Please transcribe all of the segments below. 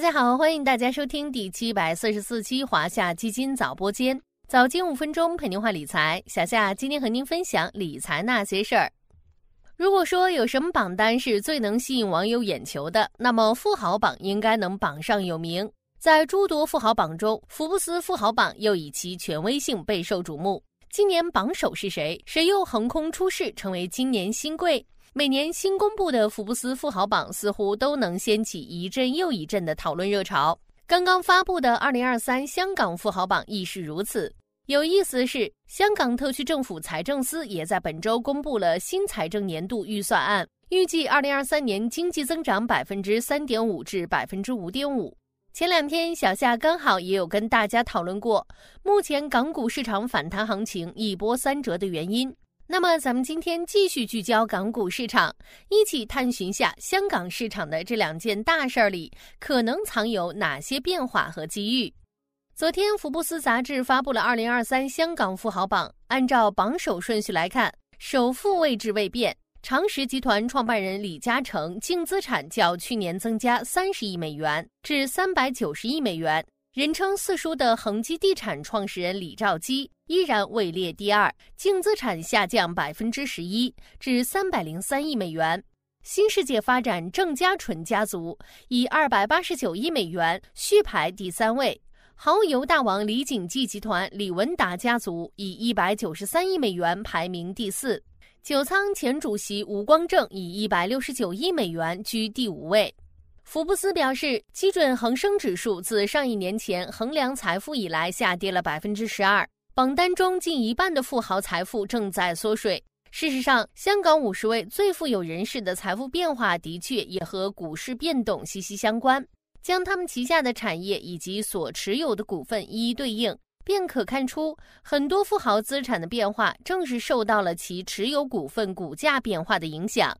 大家好，欢迎大家收听第七百四十四期华夏基金早播间，早间五分钟陪您话理财。小夏今天和您分享理财那些事儿。如果说有什么榜单是最能吸引网友眼球的，那么富豪榜应该能榜上有名。在诸多富豪榜中，福布斯富豪榜又以其权威性备受瞩目。今年榜首是谁？谁又横空出世，成为今年新贵？每年新公布的福布斯富豪榜似乎都能掀起一阵又一阵的讨论热潮。刚刚发布的二零二三香港富豪榜亦是如此。有意思的是，香港特区政府财政司也在本周公布了新财政年度预算案，预计二零二三年经济增长百分之三点五至百分之五点五。前两天，小夏刚好也有跟大家讨论过，目前港股市场反弹行情一波三折的原因。那么，咱们今天继续聚焦港股市场，一起探寻下香港市场的这两件大事儿里可能藏有哪些变化和机遇。昨天，福布斯杂志发布了二零二三香港富豪榜，按照榜首顺序来看，首富位置未变，长实集团创办人李嘉诚净资产较去年增加三十亿美元，至三百九十亿美元。人称四叔的恒基地产创始人李兆基依然位列第二，净资产下降百分之十一，至三百零三亿美元。新世界发展郑家纯家族以二百八十九亿美元续排第三位，蚝油大王李锦记集团李文达家族以一百九十三亿美元排名第四，九仓前主席吴光正以一百六十九亿美元居第五位。福布斯表示，基准恒生指数自上一年前衡量财富以来下跌了百分之十二，榜单中近一半的富豪财富正在缩水。事实上，香港五十位最富有人士的财富变化的确也和股市变动息息相关。将他们旗下的产业以及所持有的股份一一对应，便可看出，很多富豪资产的变化正是受到了其持有股份股价变化的影响。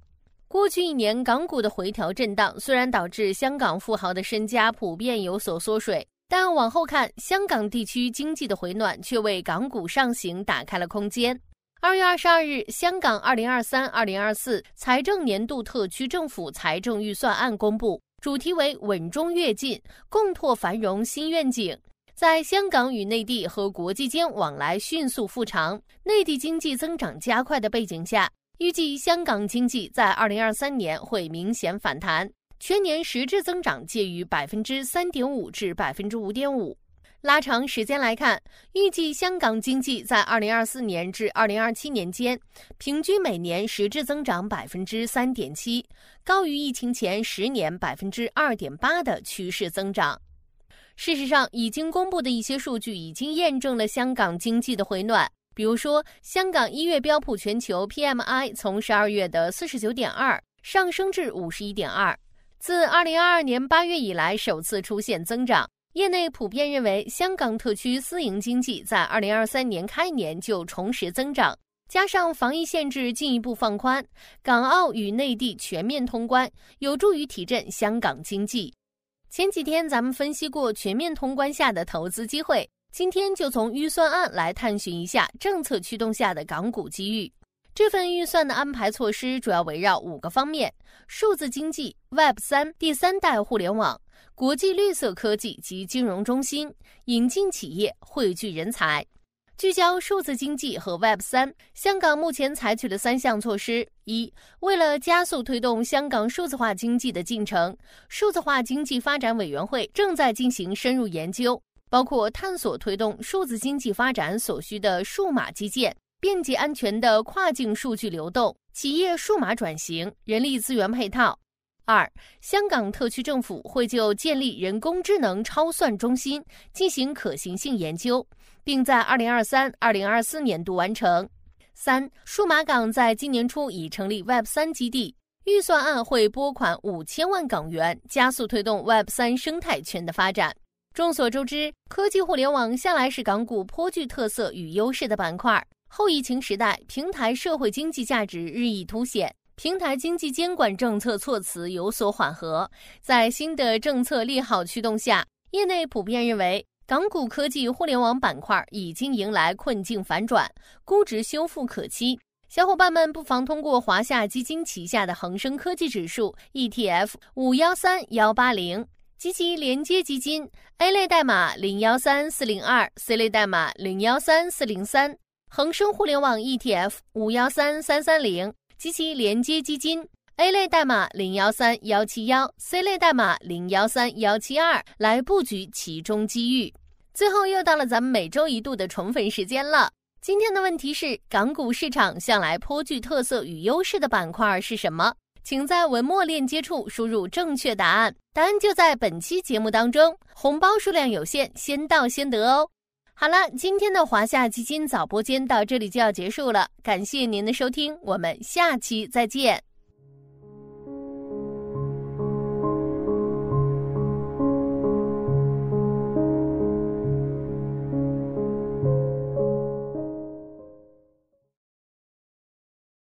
过去一年，港股的回调震荡虽然导致香港富豪的身家普遍有所缩水，但往后看，香港地区经济的回暖却为港股上行打开了空间。二月二十二日，香港二零二三二零二四财政年度特区政府财政预算案公布，主题为“稳中跃进，共拓繁荣新愿景”。在香港与内地和国际间往来迅速复常，内地经济增长加快的背景下。预计香港经济在二零二三年会明显反弹，全年实质增长介于百分之三点五至百分之五点五。拉长时间来看，预计香港经济在二零二四年至二零二七年间，平均每年实质增长百分之三点七，高于疫情前十年百分之二点八的趋势增长。事实上，已经公布的一些数据已经验证了香港经济的回暖。比如说，香港一月标普全球 PMI 从十二月的四十九点二上升至五十一点二，自二零二二年八月以来首次出现增长。业内普遍认为，香港特区私营经济在二零二三年开年就重拾增长，加上防疫限制进一步放宽，港澳与内地全面通关，有助于提振香港经济。前几天咱们分析过全面通关下的投资机会。今天就从预算案来探寻一下政策驱动下的港股机遇。这份预算的安排措施主要围绕五个方面：数字经济、Web 三、第三代互联网、国际绿色科技及金融中心、引进企业、汇聚人才。聚焦数字经济和 Web 三，香港目前采取了三项措施：一、为了加速推动香港数字化经济的进程，数字化经济发展委员会正在进行深入研究。包括探索推动数字经济发展所需的数码基建、便捷安全的跨境数据流动、企业数码转型、人力资源配套。二、香港特区政府会就建立人工智能超算中心进行可行性研究，并在二零二三、二零二四年度完成。三、数码港在今年初已成立 Web 三基地，预算案会拨款五千万港元，加速推动 Web 三生态圈的发展。众所周知，科技互联网向来是港股颇具特色与优势的板块。后疫情时代，平台社会经济价值日益凸显，平台经济监管政策措辞有所缓和。在新的政策利好驱动下，业内普遍认为，港股科技互联网板块已经迎来困境反转，估值修复可期。小伙伴们不妨通过华夏基金旗下的恒生科技指数 ETF 五幺三幺八零。及其连接基金，A 类代码零幺三四零二，C 类代码零幺三四零三；恒生互联网 ETF 五幺三三三零及其连接基金，A 类代码零幺三幺七幺，C 类代码零幺三幺七二，来布局其中机遇。最后又到了咱们每周一度的宠粉时间了。今天的问题是：港股市场向来颇具特色与优势的板块是什么？请在文末链接处输入正确答案，答案就在本期节目当中。红包数量有限，先到先得哦。好了，今天的华夏基金早播间到这里就要结束了，感谢您的收听，我们下期再见。